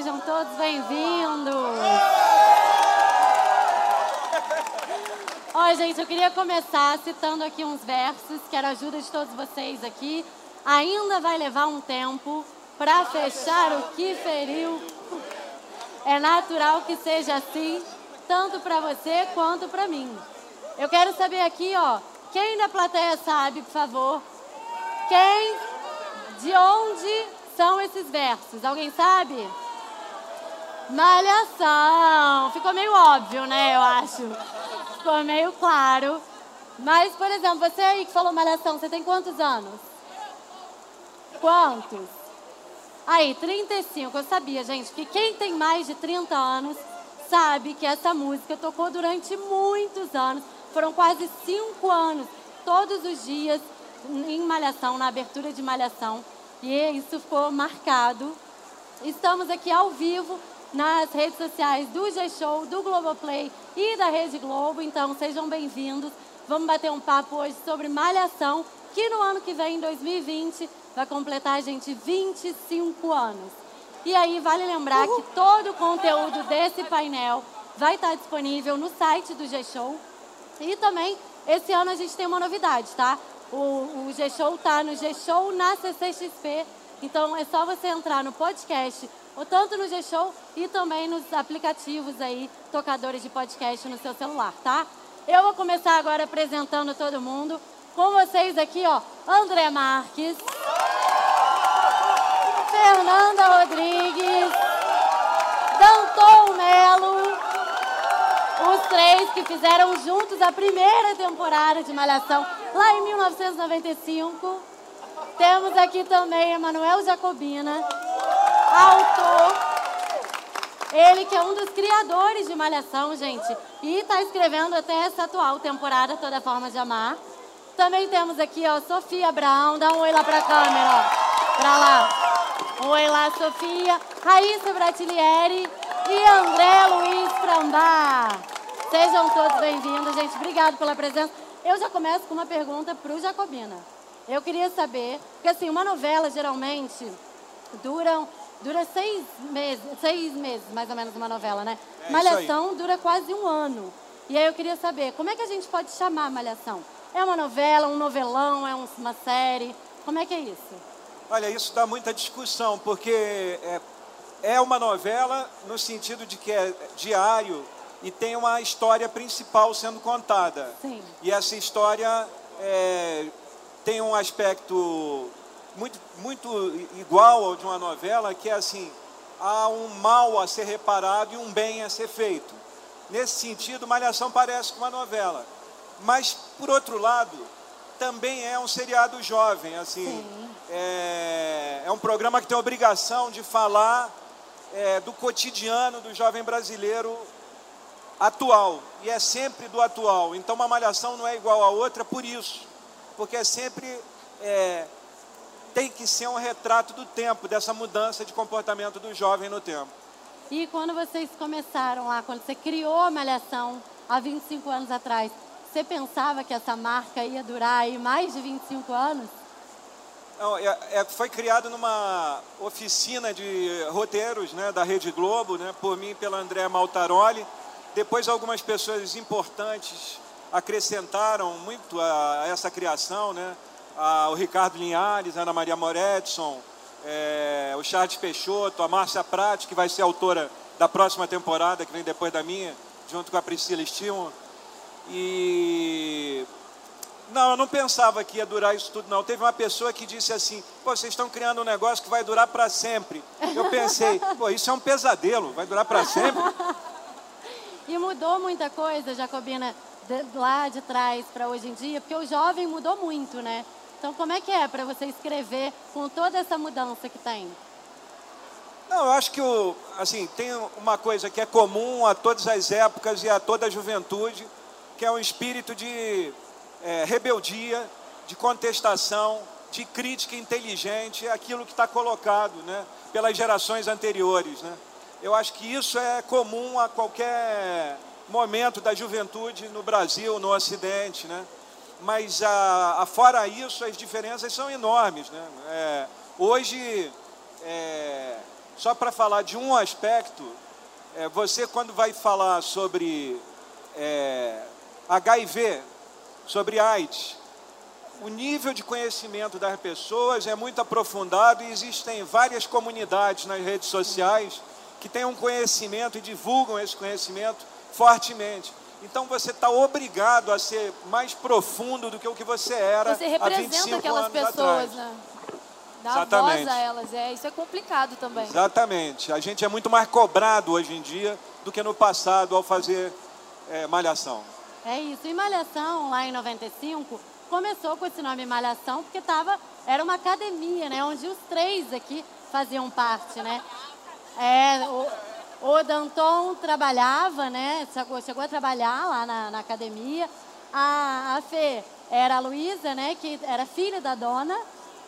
sejam todos bem-vindos. Ó, gente, eu queria começar citando aqui uns versos, quero a ajuda de todos vocês aqui. Ainda vai levar um tempo para fechar o que feriu. É natural que seja assim, tanto para você quanto para mim. Eu quero saber aqui, ó, quem da plateia sabe, por favor? Quem? De onde são esses versos? Alguém sabe? Malhação. Ficou meio óbvio, né? Eu acho. Ficou meio claro. Mas, por exemplo, você aí que falou malhação, você tem quantos anos? Quantos? Aí, 35. Eu sabia, gente, que quem tem mais de 30 anos sabe que essa música tocou durante muitos anos. Foram quase cinco anos, todos os dias, em Malhação, na abertura de Malhação. E isso ficou marcado. Estamos aqui ao vivo nas redes sociais do G-Show, do Globoplay e da Rede Globo. Então, sejam bem-vindos. Vamos bater um papo hoje sobre Malhação, que no ano que vem, em 2020, vai completar, gente, 25 anos. E aí, vale lembrar que todo o conteúdo desse painel vai estar disponível no site do G-Show. E também, esse ano a gente tem uma novidade, tá? O, o G-Show tá no G-Show na CCXP. Então, é só você entrar no podcast ou tanto no G-Show e também nos aplicativos aí, tocadores de podcast no seu celular, tá? Eu vou começar agora apresentando todo mundo. Com vocês aqui, ó, André Marques, Fernanda Rodrigues, Danton Melo, os três que fizeram juntos a primeira temporada de Malhação, lá em 1995. Temos aqui também Emanuel Jacobina, autor. Ele que é um dos criadores de Malhação, gente. E está escrevendo até essa atual temporada, Toda Forma de Amar. Também temos aqui, ó, Sofia Brown. Dá um oi lá pra câmera, ó. Pra lá. Oi lá, Sofia. Raíssa Bratilieri e André Luiz Frambá. Sejam todos bem-vindos, gente. Obrigado pela presença. Eu já começo com uma pergunta pro Jacobina. Eu queria saber, porque assim, uma novela geralmente dura Dura seis meses, seis meses, mais ou menos, uma novela, né? É Malhação dura quase um ano. E aí eu queria saber, como é que a gente pode chamar Malhação? É uma novela, um novelão, é uma série? Como é que é isso? Olha, isso dá muita discussão, porque é, é uma novela no sentido de que é diário e tem uma história principal sendo contada. Sim. E essa história é, tem um aspecto muito, muito igual ao de uma novela, que é assim, há um mal a ser reparado e um bem a ser feito. Nesse sentido, Malhação parece com uma novela. Mas, por outro lado, também é um seriado jovem, assim. É, é, um programa que tem a obrigação de falar é, do cotidiano do jovem brasileiro atual. E é sempre do atual. Então, uma malhação não é igual a outra por isso. Porque é sempre é, tem que ser um retrato do tempo, dessa mudança de comportamento do jovem no tempo. E quando vocês começaram lá, quando você criou a Malhação há 25 anos atrás, você pensava que essa marca ia durar aí mais de 25 anos? Não, é, é, foi criado numa oficina de roteiros né, da Rede Globo, né, por mim e pela Andréa Maltaroli. Depois algumas pessoas importantes acrescentaram muito a, a essa criação, né? O Ricardo Linhares, a Ana Maria Moretson, é, o Charles Peixoto, a Márcia Prati, que vai ser autora da próxima temporada, que vem depois da minha, junto com a Priscila Stilman. E não, eu não pensava que ia durar isso tudo, não. Teve uma pessoa que disse assim: pô, vocês estão criando um negócio que vai durar para sempre. Eu pensei: pô, isso é um pesadelo, vai durar para sempre. E mudou muita coisa, Jacobina, de, lá de trás para hoje em dia, porque o jovem mudou muito, né? Então, como é que é para você escrever com toda essa mudança que tem? Não, eu acho que o, assim, tem uma coisa que é comum a todas as épocas e a toda a juventude, que é um espírito de é, rebeldia, de contestação, de crítica inteligente àquilo que está colocado né, pelas gerações anteriores. Né? Eu acho que isso é comum a qualquer momento da juventude no Brasil, no Ocidente. Né? Mas a, a, fora isso, as diferenças são enormes. Né? É, hoje, é, Só para falar de um aspecto, é, você quando vai falar sobre é, HIV, sobre AIDS, o nível de conhecimento das pessoas é muito aprofundado e existem várias comunidades nas redes sociais que têm um conhecimento e divulgam esse conhecimento fortemente. Então você está obrigado a ser mais profundo do que o que você era você representa há 25 aquelas anos pessoas, atrás. né? Dá Exatamente. voz a elas, é, isso é complicado também. Exatamente. A gente é muito mais cobrado hoje em dia do que no passado ao fazer é, malhação. É isso. E Malhação, lá em 95, começou com esse nome Malhação, porque tava, era uma academia, né? Onde os três aqui faziam parte, né? É, o, o Danton trabalhava, né? Chegou, a trabalhar lá na, na academia. A, a Fê era a Luísa, né? Que era filha da dona.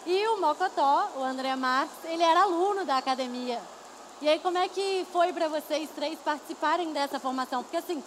E o Mocotó, o André Marques, ele era aluno da academia. E aí, como é que foi para vocês três participarem dessa formação? Porque, assim,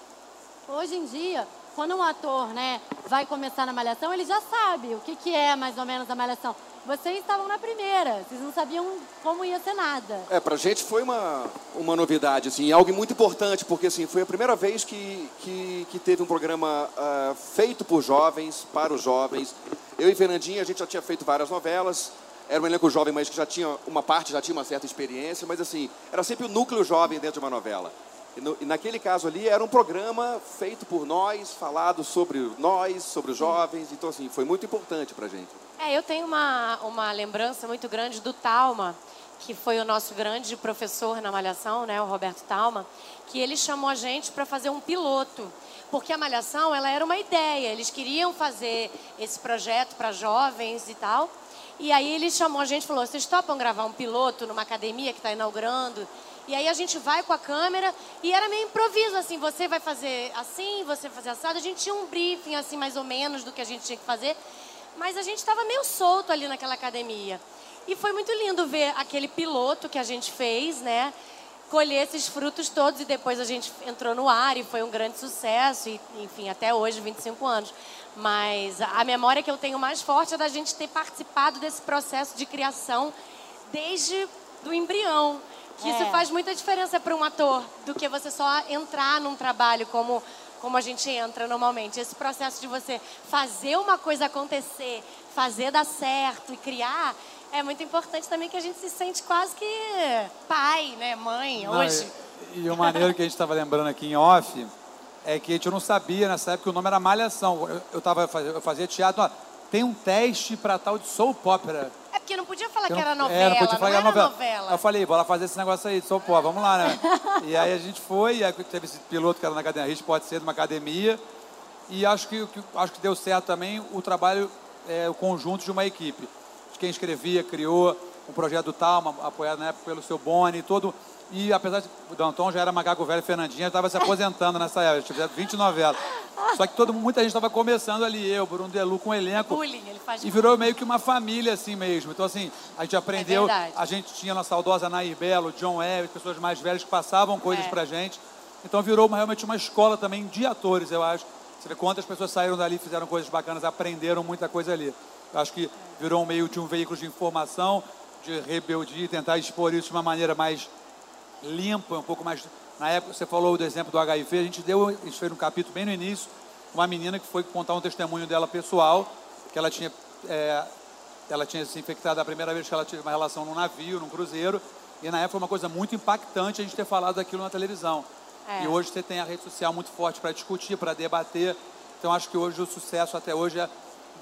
hoje em dia, quando um ator né, vai começar na malhação, ele já sabe o que, que é mais ou menos a malhação. Vocês estavam na primeira, vocês não sabiam como ia ser nada. É, pra gente foi uma, uma novidade, assim, algo muito importante, porque assim, foi a primeira vez que, que, que teve um programa ah, feito por jovens, para os jovens. Eu e Fernandinha, a gente já tinha feito várias novelas, era um elenco jovem, mas que já tinha, uma parte já tinha uma certa experiência, mas assim, era sempre o núcleo jovem dentro de uma novela. E, no- e naquele caso ali, era um programa feito por nós, falado sobre nós, sobre os jovens, então assim, foi muito importante pra gente. É, eu tenho uma, uma lembrança muito grande do Talma, que foi o nosso grande professor na Malhação, né, o Roberto Talma, que ele chamou a gente para fazer um piloto. Porque a Malhação, ela era uma ideia, eles queriam fazer esse projeto para jovens e tal. E aí ele chamou a gente e falou: vocês topam gravar um piloto numa academia que está inaugurando? E aí a gente vai com a câmera e era meio improviso, assim, você vai fazer assim, você vai fazer assado. A gente tinha um briefing, assim, mais ou menos, do que a gente tinha que fazer. Mas a gente estava meio solto ali naquela academia. E foi muito lindo ver aquele piloto que a gente fez, né? Colher esses frutos todos e depois a gente entrou no ar e foi um grande sucesso. E, enfim, até hoje, 25 anos. Mas a memória que eu tenho mais forte é da gente ter participado desse processo de criação desde do embrião. Que isso É. faz muita diferença para um ator do que você só entrar num trabalho como como a gente entra normalmente. Esse processo de você fazer uma coisa acontecer, fazer dar certo e criar é muito importante também que a gente se sente quase que pai, né, mãe, Não, hoje. E, e o maneiro que a gente estava lembrando aqui em off é que a gente não sabia nessa época que o nome era Malhação. Eu, eu, tava, eu fazia teatro, ó, tem um teste para tal de soap opera. É porque não podia falar que Eu era não- novela, é, não podia falar que era era novela. novela. Eu falei, bora fazer esse negócio aí soap opera, vamos lá, né? e aí a gente foi, e aí teve esse piloto que era na academia, gente pode ser de uma academia, e acho que, que- acho que deu certo também o trabalho, é, o conjunto de uma equipe. De quem escrevia, criou um projeto Talma, apoiado na época pelo seu Boni, todo. E apesar de o Danton já era macaco velho, Fernandinha estava se aposentando nessa época, tinha 20 novelas. Só que todo, muita gente estava começando ali, eu, Bruno Delu, com o elenco. Bullying, ele faz E virou meio que uma família assim mesmo. Então, assim, a gente aprendeu. verdade. a gente tinha a nossa saudosa Nair Belo, John Evans, pessoas mais velhas que passavam coisas É. pra gente. Então virou uma- realmente uma escola também de atores, eu acho. Você vê quantas pessoas saíram dali, fizeram coisas bacanas, aprenderam muita coisa ali. Eu acho que virou um meio de um veículo de informação, de rebeldia, tentar expor isso de uma maneira mais limpa, um pouco mais. Na época, você falou do exemplo do HIV, a gente deu, a gente fez um capítulo bem no início, uma menina que foi contar um testemunho dela pessoal, que ela tinha, é, ela tinha se infectado a primeira vez que ela teve uma relação num navio, num cruzeiro, e na época foi uma coisa muito impactante a gente ter falado daquilo na televisão. É. E hoje você tem a rede social muito forte para discutir, para debater. Então acho que hoje o sucesso até hoje é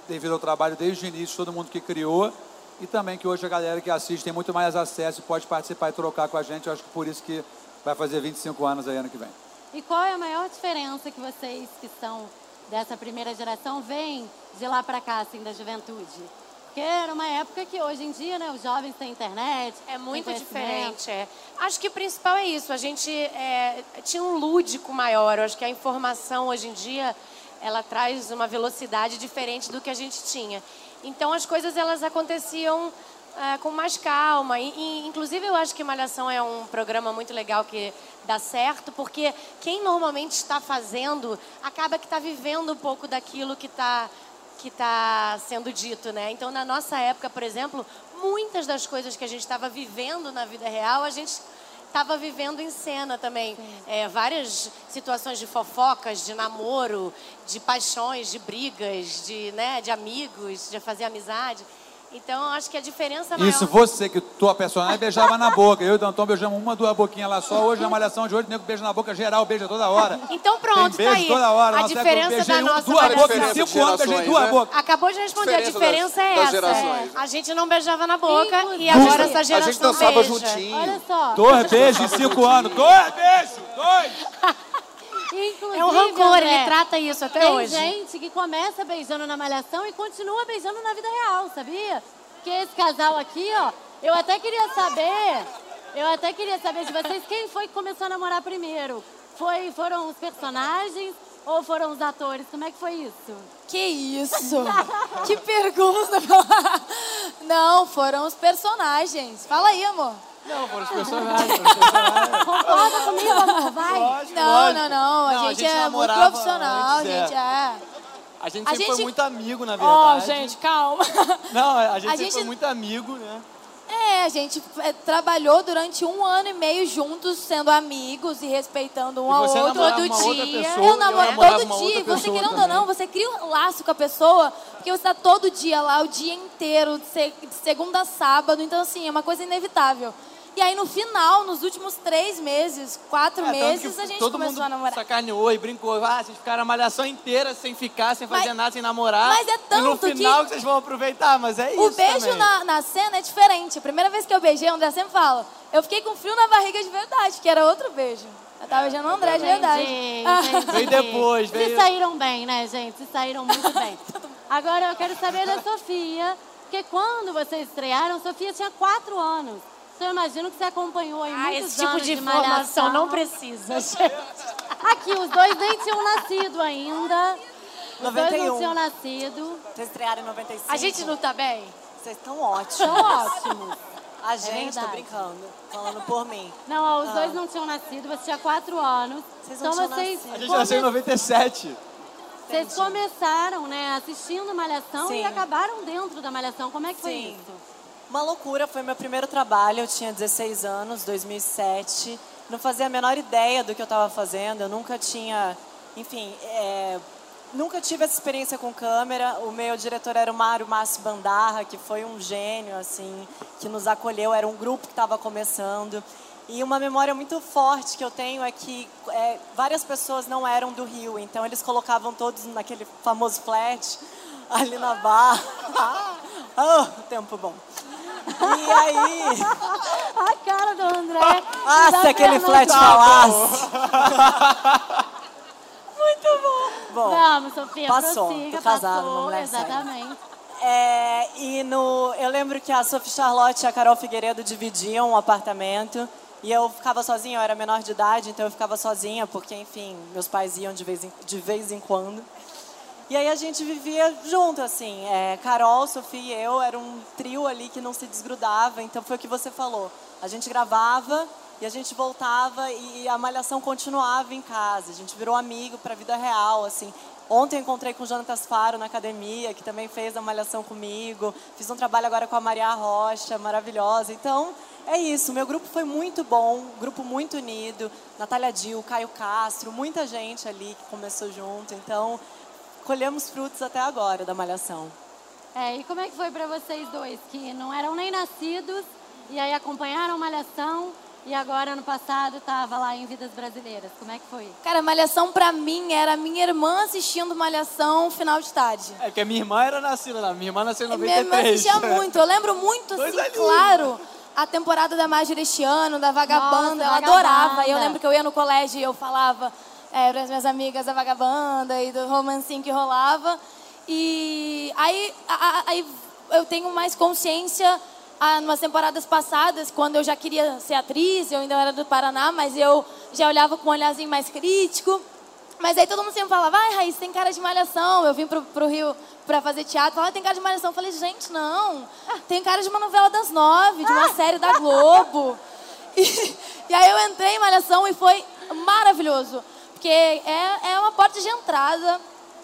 devido ao trabalho desde o início, todo mundo que criou, e também que hoje a galera que assiste tem muito mais acesso e pode participar e trocar com a gente. Eu acho que por isso que vai fazer 25 anos aí ano que vem. E qual é a maior diferença que vocês que são dessa primeira geração veem de lá para cá, assim, da juventude? Porque era uma época que hoje em dia, né, os jovens têm internet. É muito diferente. É. Acho que o principal é isso. A gente é, tinha um lúdico maior. Eu acho que a informação hoje em dia ela traz uma velocidade diferente do que a gente tinha. Então as coisas elas aconteciam é, com mais calma. E, e, inclusive eu acho que Malhação é um programa muito legal que dá certo, porque quem normalmente está fazendo acaba que está vivendo um pouco daquilo que está que está sendo dito, né? Então, na nossa época, por exemplo, muitas das coisas que a gente estava vivendo na vida real, a gente estava vivendo em cena também. É, várias situações de fofocas, de namoro, de paixões, de brigas, de, né, de amigos, de fazer amizade. Então, acho que a diferença maior... Isso, você, que tua personagem beijava na boca. Eu e o Danton beijamos uma, duas boquinhas lá só. Hoje, na Malhação de hoje, o nego beija na boca geral, beija toda hora. Então pronto, Tem beijo tá aí. toda hora. A Nossa, diferença eu da um- nossa duas bocas em cinco anos, beijei Gerações, duas né? bocas. Acabou de responder, a Diferença diferença das- é das essa. gerações. A gente não beijava na boca Inclusive- e agora A essa A geração gente dançava beija. juntinho. Olha só. Dois beijos em cinco anos. Dois beijos, dois. Inclusive, É um rancor, André, ele trata isso até Tem hoje. gente que começa beijando na malhação e continua beijando na vida real, sabia? Porque esse casal aqui, ó, eu até queria saber, eu até queria saber de vocês quem foi que começou a namorar primeiro. Foi, foram os personagens ou foram os atores? Como é que foi isso? Que isso? que pergunta. Não, foram os personagens. Fala aí, amor. Não, foram os personagens. foram os personagens. Concorda comigo, amor? Vai. Lógico, Não, lógico. não, não. A Não, gente, é muito profissional, antes, a gente é. A gente A sempre foi gente- muito amigo, na Ó, verdade. gente, calma. Não, a gente A sempre gente- foi muito amigo, né? É, a gente é, trabalhou durante um ano e meio juntos, sendo amigos e respeitando um E ao outro. todo dia. pessoa, eu eu namoro namorava todo dia. você querendo ou não, você cria um laço com a pessoa, porque você está todo dia lá, o dia inteiro, de segunda a sábado. Então, assim, é uma coisa inevitável. E aí, no final, nos últimos três meses, quatro É, tanto meses, a gente todo começou mundo a namorar. sacaneou e brincou. Ah, vocês ficaram a malhação inteira sem ficar, sem fazer Mas- nada, sem namorar. mas é E no tanto que- final que... vocês vão aproveitar, mas é O isso beijo também. na, na cena é diferente. A primeira vez que eu beijei, o André sempre fala. Eu fiquei com frio na barriga de verdade, que era outro beijo. Eu tava beijando o André de verdade. Entendi, Ah. Veio depois, Se veio- saíram bem, né, gente? Se saíram muito bem. Agora eu quero saber da Sofia, porque quando vocês estrearam, Sofia tinha quatro anos. Então eu imagino que você acompanhou em Ah, muitos esse tipo anos de malhação. informação não precisa, gente. Aqui, os dois nem tinham nascido ainda. Os dois não 91. tinham nascido. Vocês estrearam em 95. A gente não tá bem? Vocês estão ótimos. São ótimos. A gente, tô verdade. brincando. Falando por mim. Não, ó, os Ah. dois não tinham nascido, você tinha quatro anos. Vocês não então vocês, nascido. A gente nasceu em come- 97. vocês começaram, né, assistindo Malhação e Sim. acabaram dentro da Malhação. Como é que foi Sim. isso? Uma loucura, foi meu primeiro trabalho, eu tinha 16 anos, 2007. Não fazia a menor ideia do que eu estava fazendo, eu nunca tinha, enfim, é, nunca tive essa experiência com câmera. O meu diretor era o Mário Márcio Bandarra, que foi um gênio, assim, que nos acolheu, era um grupo que estava começando. E uma memória muito forte que eu tenho é que é, várias pessoas não eram do Rio, então eles colocavam todos naquele famoso flat ali na barra. Ah, tempo bom. E aí, A cara do André. ah, se aquele flat falasse. Muito bom. Bom, Vamos, Sofia, Passou, prossiga, tô casada, passou, mulher exatamente. É, e no, eu lembro que a Sophie Charlotte e a Carol Figueiredo dividiam um apartamento e eu ficava sozinha, eu era menor de idade, então eu ficava sozinha, porque, enfim, meus pais iam de vez em, de vez em quando. E aí a gente vivia junto, assim, é, Carol, Sofia e eu, era um trio ali que não se desgrudava, então foi o que você falou. A gente gravava e a gente voltava e a malhação continuava em casa, a gente virou amigo para a vida real, assim. Ontem encontrei com o Jonatas Faro na academia, que também fez a malhação comigo. Fiz um trabalho agora com a Maria Rocha, maravilhosa. Então, é isso. Meu grupo foi muito bom, grupo muito unido. Natália Dil, Caio Castro, muita gente ali que começou junto. Então, colhemos frutos até agora da malhação. É, e como é que foi pra vocês dois, que não eram nem nascidos, e aí acompanharam Malhação, e agora, ano passado, tava lá em Vidas Brasileiras. Como é que foi? Cara, Malhação pra mim era minha irmã assistindo Malhação final de tarde. É porque a minha irmã era nascida lá. Minha irmã nasceu em Minha irmã 93. assistia muito. Eu lembro muito, assim, claro, a temporada da Marjorie este ano, da Vagabanda. Nossa, eu Vagabanda. adorava. E eu lembro que eu ia no colégio e eu falava é, para as minhas amigas da Vagabanda e do romancinho que rolava. E aí, a- aí eu tenho mais consciência ah, numas temporadas passadas, quando eu já queria ser atriz, eu ainda era do Paraná, mas eu já olhava com um olharzinho mais crítico. Mas aí todo mundo sempre falava, vai, Raíssa, tem cara de malhação. Eu vim pro, pro Rio pra fazer teatro, falava, tem cara de malhação. Eu falei, gente, não. Tem cara de uma novela das nove, de uma série da Globo. E, e aí eu entrei em malhação e foi maravilhoso. Porque é, é uma porta de entrada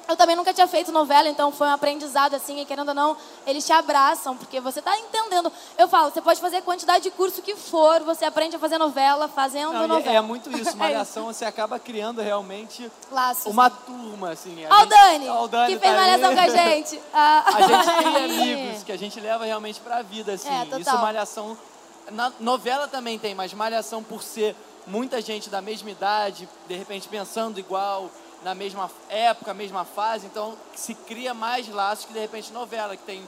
Eu também nunca tinha feito novela, então foi um aprendizado, assim, e querendo ou não, eles te abraçam, porque você tá entendendo. Eu falo, você pode fazer a quantidade de curso que for, você aprende a fazer novela fazendo Não, e novela. é, é muito isso, É Malhação, você acaba criando realmente Laços. uma turma, assim. a Ó o Dani, que fez tá malhação com a gente. Ah. A gente tem amigos que a gente leva realmente pra vida, assim. É. Isso Malhação. Na novela também tem, mas Malhação por ser muita gente da mesma idade, de repente pensando igual, na mesma época, mesma fase, então se cria mais laços que de repente novela, que tem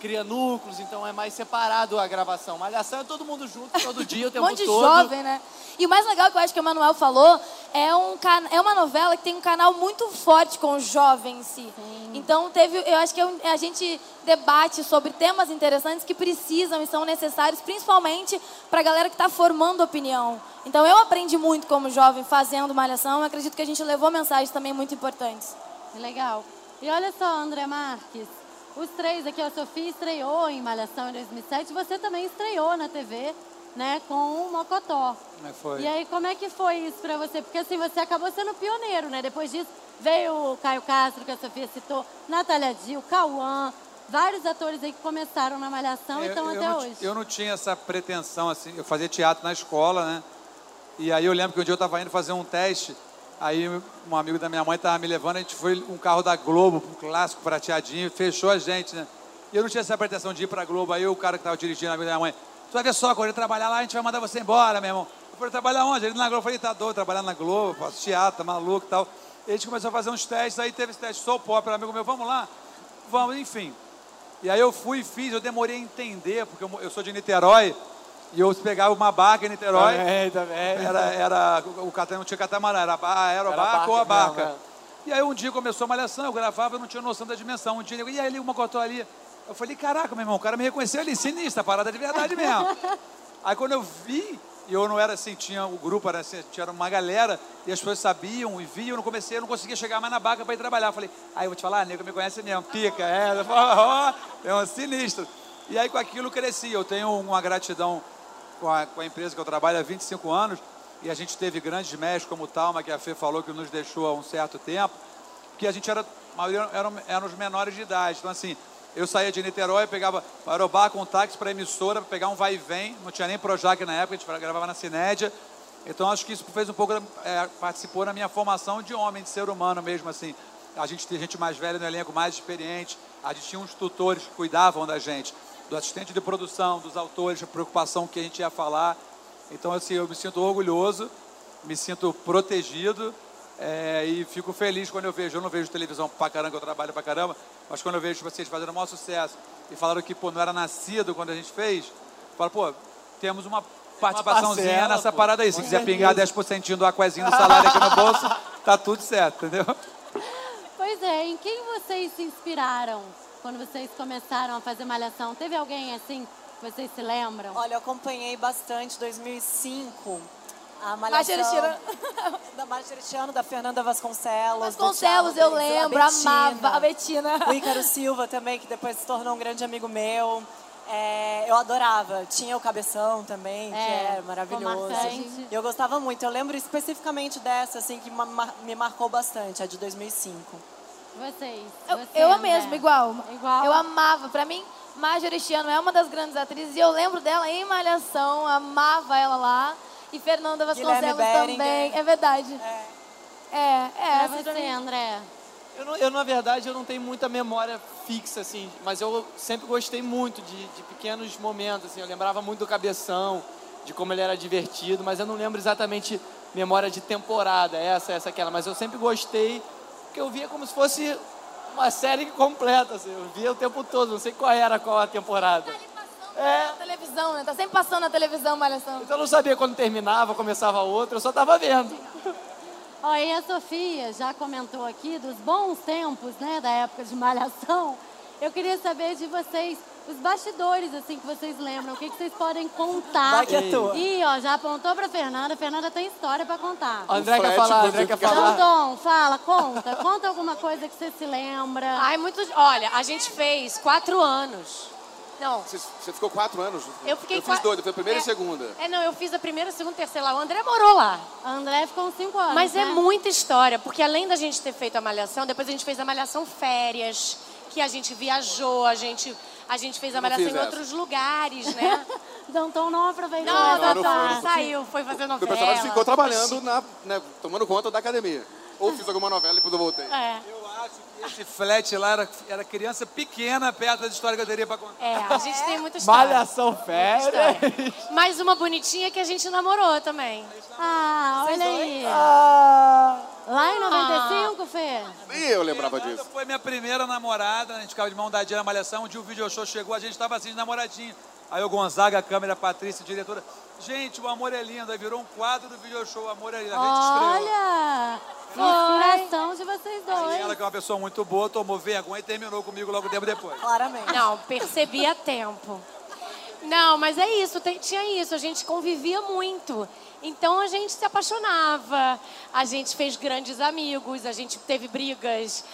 cria núcleos, então é mais separado a gravação. Malhação é todo mundo junto, todo dia, o Um tempo monte de todo. jovem, né? E o mais legal que eu acho que o Manuel falou é, um cana- é uma novela que tem um canal muito forte com o jovem em si. Então teve, eu acho que é um- a gente debate sobre temas interessantes que precisam e são necessários, principalmente para a galera que está formando opinião. Então eu aprendi muito como jovem fazendo malhação. Eu acredito que a gente levou mensagens também muito importantes. Legal. E olha só, André Marques. Os três aqui, a Sofia estreou em Malhação em 2007. Você também estreou na TV, né, com o Mocotó. É foi? E aí, como é que foi isso pra você? Porque assim, você acabou sendo pioneiro, né? Depois disso, veio o Caio Castro, que a Sofia citou, Natália Dil, Cauã, vários atores aí que começaram na Malhação e Eu- estão até não, hoje. Eu não tinha essa pretensão, assim, eu fazia teatro na escola, né? E aí eu lembro que um dia eu estava indo fazer um teste, aí um amigo da minha mãe estava me levando, a gente foi um carro da Globo, um clássico prateadinho, fechou a gente, né? E eu não tinha essa pretensão de ir pra Globo, aí o cara que estava dirigindo, amigo da minha mãe, tu vai ver só, quando ele trabalhar lá, a gente vai mandar você embora, meu irmão. Eu falei, trabalhar onde? Ele na Globo, eu falei, tá doido, trabalhar na Globo, faço teatro, tá maluco e tal. E a gente começou a fazer uns testes, aí teve esse teste, sou pop, era amigo meu, vamos lá? Vamos, enfim. E aí eu fui e fiz, eu demorei a entender, porque eu, eu sou de Niterói, e eu pegava uma barca em Niterói. Também, também. Era, era, o cata- não tinha catamarã, era a aerobarca barca ou a barca. é. E aí um dia começou a malhação, eu gravava, eu não tinha noção da dimensão. Um dia, eu, e aí uma cotó ali. Eu falei, caraca, meu irmão, o cara me reconheceu ali, sinistro, a parada de verdade mesmo. aí quando eu vi, e eu não era assim, tinha o grupo, era assim, tinha uma galera, e as pessoas sabiam e viam, eu não comecei, eu não conseguia chegar mais na barca para ir trabalhar. Eu falei, aí eu vou te falar, nego me conhece mesmo, pica, é, ó, é um sinistro. E aí com aquilo eu cresci, eu tenho uma gratidão com a, com a empresa que eu trabalho há 25 anos, e a gente teve grandes mestres como o Talma, que a Fê falou que nos deixou há um certo tempo, que a gente era, a maioria eram, eram os menores de idade. Então, assim, eu saía de Niterói, pegava o aerobar com táxi para emissora, para pegar um vai e vem, não tinha nem Projac na época, a gente gravava na Cinédia. Então, acho que isso fez um pouco, é, participou na minha formação de homem, de ser humano mesmo, assim. A gente tinha gente mais velha no elenco, mais experiente, a gente tinha uns tutores que cuidavam da gente, do assistente de produção, dos autores, a preocupação que a gente ia falar. Então, assim, eu me sinto orgulhoso, me sinto protegido é, e fico feliz quando eu vejo. Eu não vejo televisão pra caramba, eu trabalho pra caramba, mas quando eu vejo vocês fazendo o maior sucesso e falaram que pô, não era nascido quando a gente fez, eu falo, pô, temos uma participaçãozinha parcela, nessa pô, parada aí. Se quiser pingar 10% do aquezinho do salário aqui no bolso, tá tudo certo, entendeu? Pois é, em quem vocês se inspiraram quando vocês começaram a fazer malhação? Teve alguém assim que vocês se lembram? Olha, eu acompanhei bastante 2005 a malhação da Márcia Aristiano, da Fernanda Vasconcelos. Vasconcelos, eu lembro, a Bettina, amava a Betina. O Ícaro Silva também, que depois se tornou um grande amigo meu. É, eu adorava. Tinha o Cabeção também, que É, era maravilhoso. E eu gostava muito. Eu lembro especificamente dessa, assim, que ma- ma- me marcou bastante, a de 2005. Vocês? Eu, Você, eu mesmo, igual. Igual? Eu amava. Pra mim, Marjorie Aristiano é uma das grandes atrizes e eu lembro dela em Malhação, amava ela lá. E Fernanda Vasconcelos também. É verdade. É, é. Pra essa pra você, mim- André? Eu, não- eu, na verdade, eu não tenho muita memória fixa, assim, mas eu sempre gostei muito de, de pequenos momentos, assim, eu lembrava muito do Cabeção, de como ele era divertido, mas eu não lembro exatamente memória de temporada, essa, essa, aquela, mas eu sempre gostei, porque eu via como se fosse uma série completa, assim, eu via o tempo todo, não sei qual era qual a temporada. É. Na televisão, né? Tá sempre passando na televisão, Malhação. Então eu não sabia quando terminava, começava outra, eu só tava vendo. Ó, e a Sofia já comentou aqui dos bons tempos, né, da época de malhação. Eu queria saber de vocês, os bastidores, assim, que vocês lembram, o que, que vocês podem contar. Vai que é tua. Ih, ó, já apontou pra Fernanda, a Fernanda tem história pra contar. André quer falar, André quer falar. Então, Tom, fala, conta. Conta alguma coisa que você se lembra. Ai, muito. Olha, a gente fez quatro anos. Não. Você, você ficou quatro anos? Eu fiquei Eu fiz qua- dois, eu fiz a primeira É. e a segunda. É, não, eu fiz a primeira, a segunda, a terceira lá. O André morou lá. A André ficou uns cinco anos. Mas é né? muita história, porque além da gente ter feito a malhação, depois a gente fez a malhação férias, que a gente viajou, a gente, a gente fez a não malhação em essa. outros lugares, né? Danton não aproveitou Não, não parte. foi. saiu, foi fazer Meu novela. personagem ficou trabalhando, na, né, tomando conta da academia. Ou fiz alguma novela e depois eu voltei. É, Eu acho que esse flat lá era, era criança pequena perto das histórias que eu teria pra contar. é, a gente tem muita história. Malhação férias. Mais uma bonitinha que a gente namorou também. Ah, olha aí. Ah, Lá em 95, Fê? E eu lembrava Fernanda disso. foi minha primeira namorada, a gente ficava de mão dadinha na malhação. Um dia o video show chegou, a gente tava assim de namoradinho. Aí o Gonzaga, a câmera, a Patrícia, a diretora. Gente, o amor é lindo. Aí virou um quadro do video show, o amor é lindo. A gente estreou. Olha! Inspiração de vocês E dois. ela, que é uma pessoa muito boa, tomou vergonha e terminou comigo logo tempo depois. Claramente. Não, percebi a tempo. Não, mas é isso, tem- tinha isso, a gente convivia muito. Então a gente se apaixonava, a gente fez grandes amigos, a gente teve brigas,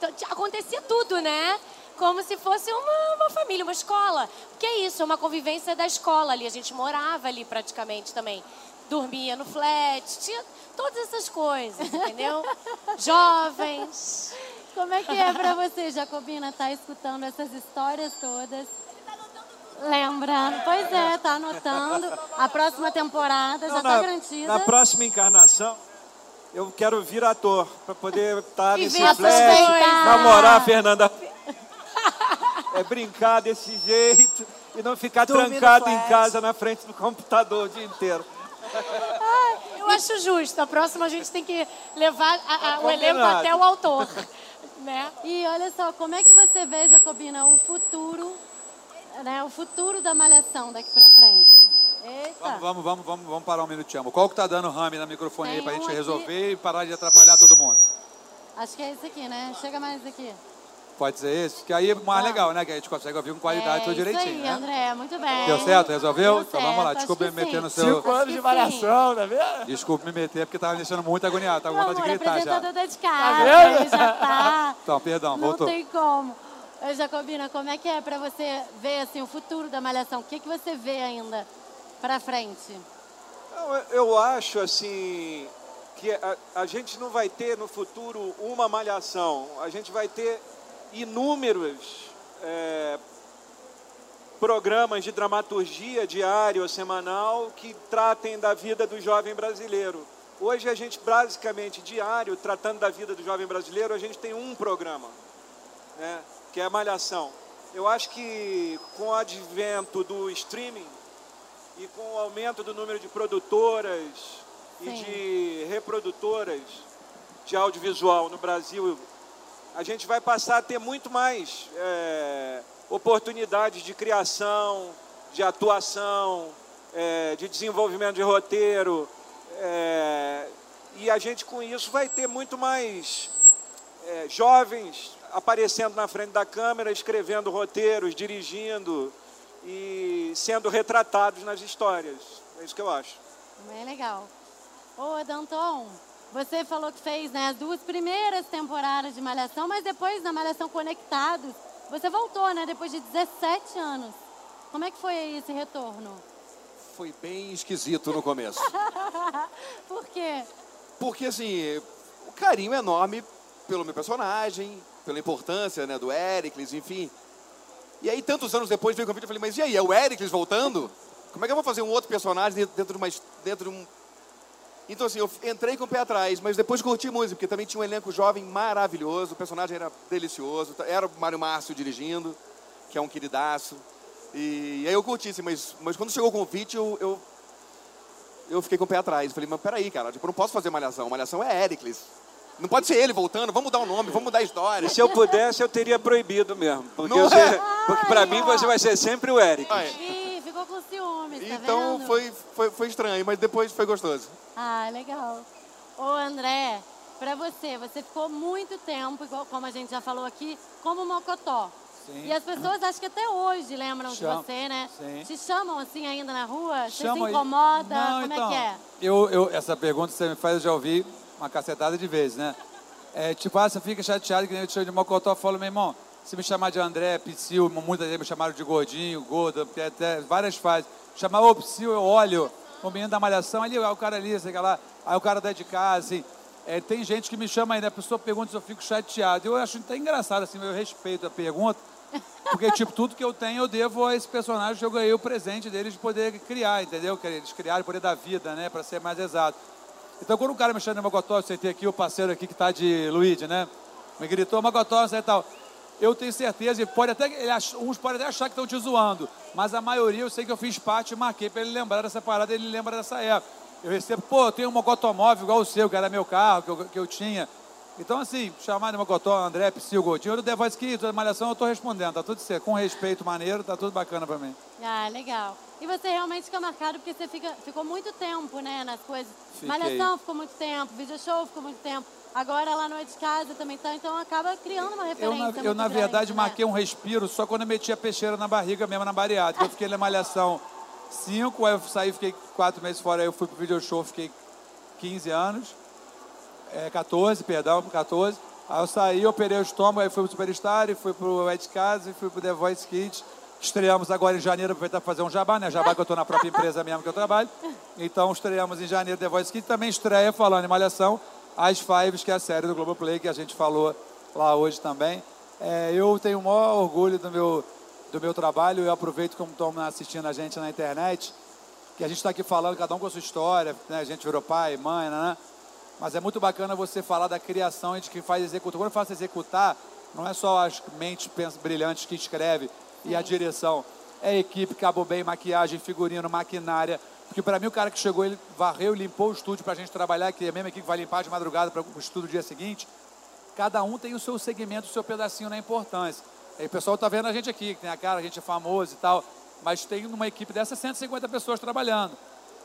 gente- acontecia tudo, né? Como se fosse uma, uma família, uma escola. Porque é isso, é uma convivência da escola ali. A gente morava ali praticamente também. Dormia no flat, tinha todas essas coisas, entendeu? Jovens. Como é que é pra você, Jacobina, estar escutando essas histórias todas? Lembrando, pois é, tá anotando. A próxima temporada já tá na, garantida. na próxima encarnação, eu quero vir ator, para poder estar E nesse coisas. namorar a Fernanda. É brincar desse jeito e não ficar Dormir trancado em casa na frente do computador o dia inteiro. Eu acho justo. A próxima a gente tem que levar a- a- o elenco até o autor. Né? E olha só, como é que você vê, Jacobina, o futuro, né, o futuro da malhação daqui pra frente? Eita. Vamos, vamos, vamos, vamos, vamos parar um minutinho. Qual que tá dando rame na microfone aí Tem pra um gente aqui. resolver e parar de atrapalhar todo mundo? Acho que é esse aqui, né? Chega mais aqui. Pode ser esse? Que aí é mais legal, né? Que a gente consegue ouvir com qualidade é tudo direitinho, isso aí, né? André, muito bem. Deu certo? Resolveu? Deu então vamos lá. Desculpa me meter no seu. cinco anos de malhação, tá vendo? Desculpa me meter porque tava me deixando muito agoniado. Tava com Não, vontade de amor, gritar já. tá de casa, vendo? ele já tá. Então, perdão, Não voltou. tem como. Jacobina, como é que é pra você ver assim, o futuro da malhação? O que, que você vê ainda pra frente? Eu- eu acho assim que a, a gente não vai ter no futuro uma malhação, a gente vai ter inúmeros é, programas de dramaturgia diário ou semanal que tratem da vida do jovem brasileiro. Hoje a gente basicamente diário tratando da vida do jovem brasileiro, a gente tem um programa, né, que é a malhação. Eu acho que com o advento do streaming e com o aumento do número de produtoras e Sim. de reprodutoras de audiovisual no Brasil, a gente vai passar a ter muito mais é, oportunidades de criação, de atuação, é, de desenvolvimento de roteiro. é, e a gente com isso vai ter muito mais é, jovens aparecendo na frente da câmera, escrevendo roteiros, dirigindo e sendo retratados nas histórias. É isso que eu acho. Bem legal. Ô, Danton, você falou que fez né, as duas primeiras temporadas de Malhação, mas depois na Malhação Conectados, você voltou, né? Depois de 17 anos. Como é que foi esse retorno? Foi bem esquisito no começo. Por quê? Porque, assim, o carinho é enorme pelo meu personagem, pela importância né, do Éricles, enfim. E aí, tantos anos depois, veio o convite eu falei, mas e aí, é o Éricles voltando? Como é que eu vou fazer um outro personagem dentro- de, uma, dentro de um... Então, assim, eu entrei com o pé atrás, mas depois curti muito, porque também tinha um elenco jovem maravilhoso, o personagem era delicioso, era o Mário Márcio dirigindo, que é um queridaço. E, aí eu curti, assim, mas, mas quando chegou o convite, eu, eu, eu fiquei com o pé atrás. Falei, mas peraí, cara, tipo, eu não posso fazer Malhação. Malhação é Éricles. Não pode ser ele voltando, vamos mudar o nome, vamos mudar a história. E se eu pudesse, eu teria proibido mesmo. Porque, Não você- é? porque para mim você vai ser sempre o Eric. Ai, Ih, ficou com ciúmes, tá então vendo? foi, foi, foi estranho, mas depois foi gostoso. Ah, legal. Ô, André, pra você, você ficou muito tempo, igual como a gente já falou aqui, como mocotó. Sim. E as pessoas acho que até hoje lembram Cham- de você, né? Sim. Te chamam assim ainda na rua? Você se Chama incomoda? Não, Como então, é que é? Eu, eu, essa pergunta que você me faz, eu já ouvi uma cacetada de vezes, né? É, tipo, ah, você fica chateado que nem eu te chamo de mocotó. Eu falo, meu irmão, se me chamar de André, Psyu, muitas vezes me chamaram de gordinho, gordo, porque até várias fases. Chamar o Psyu, eu olho, o menino da malhação, ali, o cara ali, sei lá, aí o cara da de casa, assim. É, tem gente que me chama ainda, a pessoa pergunta se eu fico chateado. Eu acho até engraçado, assim, eu respeito a pergunta, porque, tipo, tudo que eu tenho eu devo a esse personagem que eu ganhei o presente deles de poder criar, entendeu? Que eles criaram, poder dar vida, né, para ser mais exato. Então, quando o cara me chama de Magotó, eu sentei aqui o parceiro aqui que tá de Luigi, né? Me gritou Magotó, e tal. Eu tenho certeza, e pode até, uns podem até achar que estão te zoando, mas a maioria eu sei que eu fiz parte e marquei para ele lembrar dessa parada, ele lembra dessa época. Eu recebo, pô, eu tenho um mogotomóvel igual o seu, que era meu carro, que eu, que eu tinha. Então, assim, chamar de Mogotó, André, Psyu, Gotinho, eu do The Voice Kids, da Malhação, eu tô respondendo, tá tudo certo, com respeito maneiro, tá tudo bacana pra mim. Ah, legal. E você realmente fica marcado porque você fica, ficou muito tempo, né, nas coisas. Fiquei. Malhação ficou muito tempo, video show ficou muito tempo. Agora lá Noite de Casa também tá, então acaba criando uma Eu, referência. na, muito eu, na grande, verdade, né? marquei um respiro só quando eu meti a peixeira na barriga mesmo, na bariátrica. Eu fiquei na Malhação 5, aí eu saí, fiquei 4 meses fora, aí eu fui pro video show, fiquei 15 anos. É, 14, perdão, 14. Aí eu saí, operei o estômago, aí fui pro Superstar, e fui pro Ed Casa e fui pro The Voice Kids. Estreamos agora em janeiro, aproveitar para fazer um jabá, né? Jabá que eu estou na própria empresa mesmo que eu trabalho. Então estreamos em janeiro The Voice Kids. Também estreia falando em Malhação, As Fives, que é a série do Globoplay, que a gente falou lá hoje também. É, eu tenho o maior orgulho do meu, do meu trabalho. Eu aproveito como estão assistindo a gente na internet, que a gente está aqui falando, cada um com a sua história, né? A gente virou pai, mãe, né? Mas é muito bacana você falar da criação e de quem faz executar. Quando eu faço executar, não é só as mentes brilhantes que escreve e a direção. É a equipe, cabo bem, maquiagem, figurino, maquinária. Porque para mim o cara que chegou, ele varreu, limpou o estúdio para a gente trabalhar, que é a mesma equipe que vai limpar de madrugada para o estúdio no dia seguinte. Cada um tem o seu segmento, o seu pedacinho na importância. Aí o pessoal tá vendo a gente aqui, que tem a cara, a gente é famoso e tal, mas tem numa equipe dessas 150 pessoas trabalhando.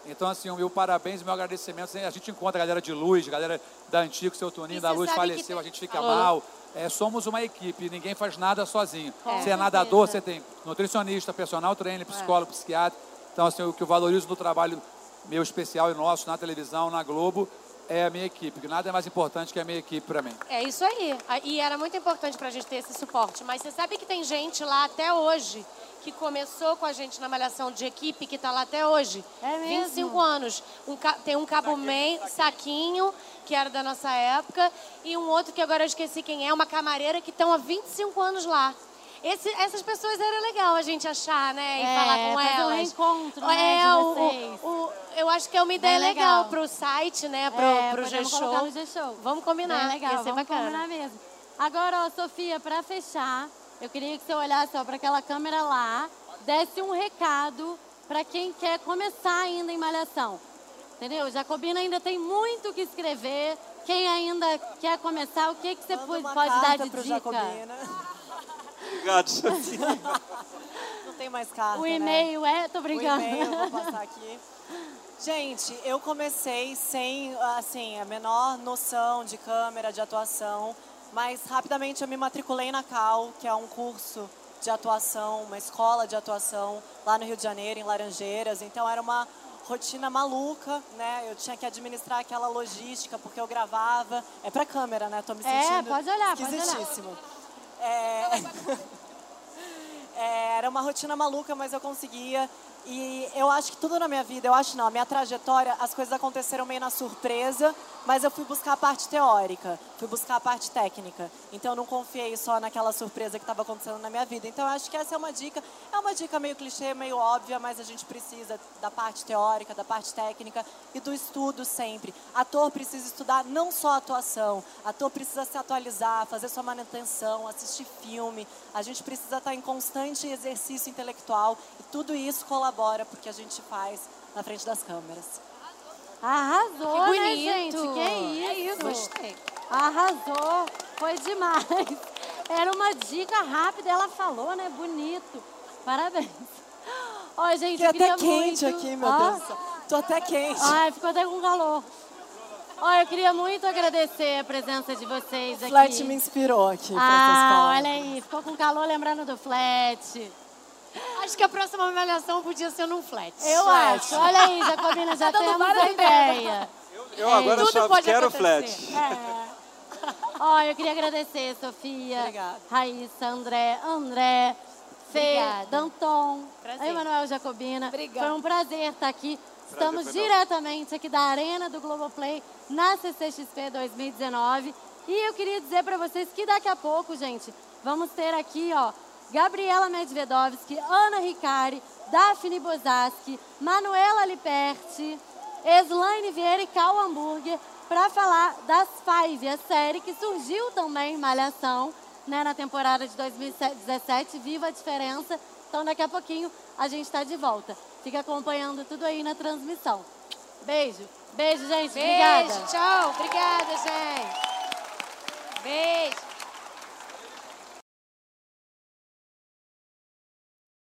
Então, assim, o meu parabéns, o meu agradecimento. A gente encontra a galera de luz, galera da Antigo, seu Toninho, E da Luz que faleceu, tem- a gente fica alô? mal. É, somos uma equipe, ninguém faz nada sozinho. Com você é nadador, você tem nutricionista, personal trainer, psicólogo, psiquiatra. Então, assim, o que eu valorizo no trabalho meu especial e nosso na televisão, na Globo, é a minha equipe. que Nada é mais importante que a minha equipe para mim. É isso aí. Ah, E era muito importante pra gente ter esse suporte. Mas você sabe que tem gente lá até hoje que começou com a gente na malhação de equipe, que tá lá até hoje. É mesmo? 25 anos. Um ca- tem um cabo man, saquinho, que era da nossa época, e um outro que agora eu esqueci quem é, uma camareira que estão há 25 anos lá. Esse- essas pessoas era legal a gente achar, né? E É, falar com fazer um elas. reencontro, né, é, de o- vocês. o- o- eu acho que é uma ideia legal. legal. pro site, né? Pro, É, pro G-Show. G-Show. Vamos combinar. Legal, vamos bacana. combinar mesmo. Agora, ó, Sofia, para fechar, eu queria que você olhasse para aquela câmera lá, desse um recado para quem quer começar ainda em Malhação. Entendeu? Jacobina ainda tem muito o que escrever. Quem ainda quer começar, o que, que você pode, pode dar de pro dica? Jacobina. Obrigado, Sofia. Não tem mais carta, O né? e-mail é, tô O brincando. e-mail, eu vou passar aqui. Gente, eu comecei sem, assim, a menor noção de câmera, de atuação, mas rapidamente eu me matriculei na CAL, que é um curso de atuação, uma escola de atuação lá no Rio de Janeiro, em Laranjeiras. Então era uma rotina maluca, né? Eu tinha que administrar aquela logística porque eu gravava. É pra câmera, né? Tô me É, sentindo pode olhar, pode olhar. É... É, era uma rotina maluca, mas eu conseguia. E eu acho que tudo na minha vida, eu acho não, a minha trajetória, as coisas aconteceram meio na surpresa, mas eu fui buscar a parte teórica, fui buscar a parte técnica. Então eu não confiei só naquela surpresa que estava acontecendo na minha vida. Então eu acho que essa é uma dica, é uma dica meio clichê, meio óbvia, mas a gente precisa da parte teórica, da parte técnica e do estudo sempre. Ator precisa estudar não só atuação, ator precisa se atualizar, fazer sua manutenção, assistir filme. A gente precisa estar em constante exercício intelectual e tudo isso colabora porque a gente faz na frente das câmeras. Arrasou, Que né, bonito. gente? Que isso? É isso, gostei. Arrasou. Foi demais. Era uma dica rápida, ela falou, né? Bonito. Parabéns. Ó, gente, Fiquei até quente muito... aqui, meu Ó, Deus. Tô até quente. Ai, ficou até com calor. Ó, eu queria muito agradecer a presença de vocês O aqui. Flat me inspirou aqui Ah, olha aí, ficou com calor lembrando do flat. Acho que a próxima avaliação podia ser num flat. Eu Flat. acho. Olha aí, Jacobina, já Tá temos a ideia. Eu agora Tudo só pode quero acontecer. flat. É. Ó, eu queria agradecer, Sofia, Obrigada. Raíssa, André, André, Fê, Obrigada. Danton, Prazer. Emanuel Jacobina. Obrigada. Foi um prazer estar aqui. Estamos foi meu. diretamente aqui da Arena do Globoplay na CCXP 2019. E eu queria dizer para vocês que daqui a pouco, gente, vamos ter aqui, ó, Gabriela Medvedovski, Ana Ricari, Daphne Bozaski, Manuela Liperti, Slaine Vieira e Cal Hamburger para falar das Five, a série que surgiu também em Malhação, né, na temporada de 2017, Viva a Diferença. Então daqui a pouquinho a gente está de volta. Fica acompanhando tudo aí na transmissão. Beijo. Beijo, gente. Beijo, Obrigada. tchau. Obrigada, gente.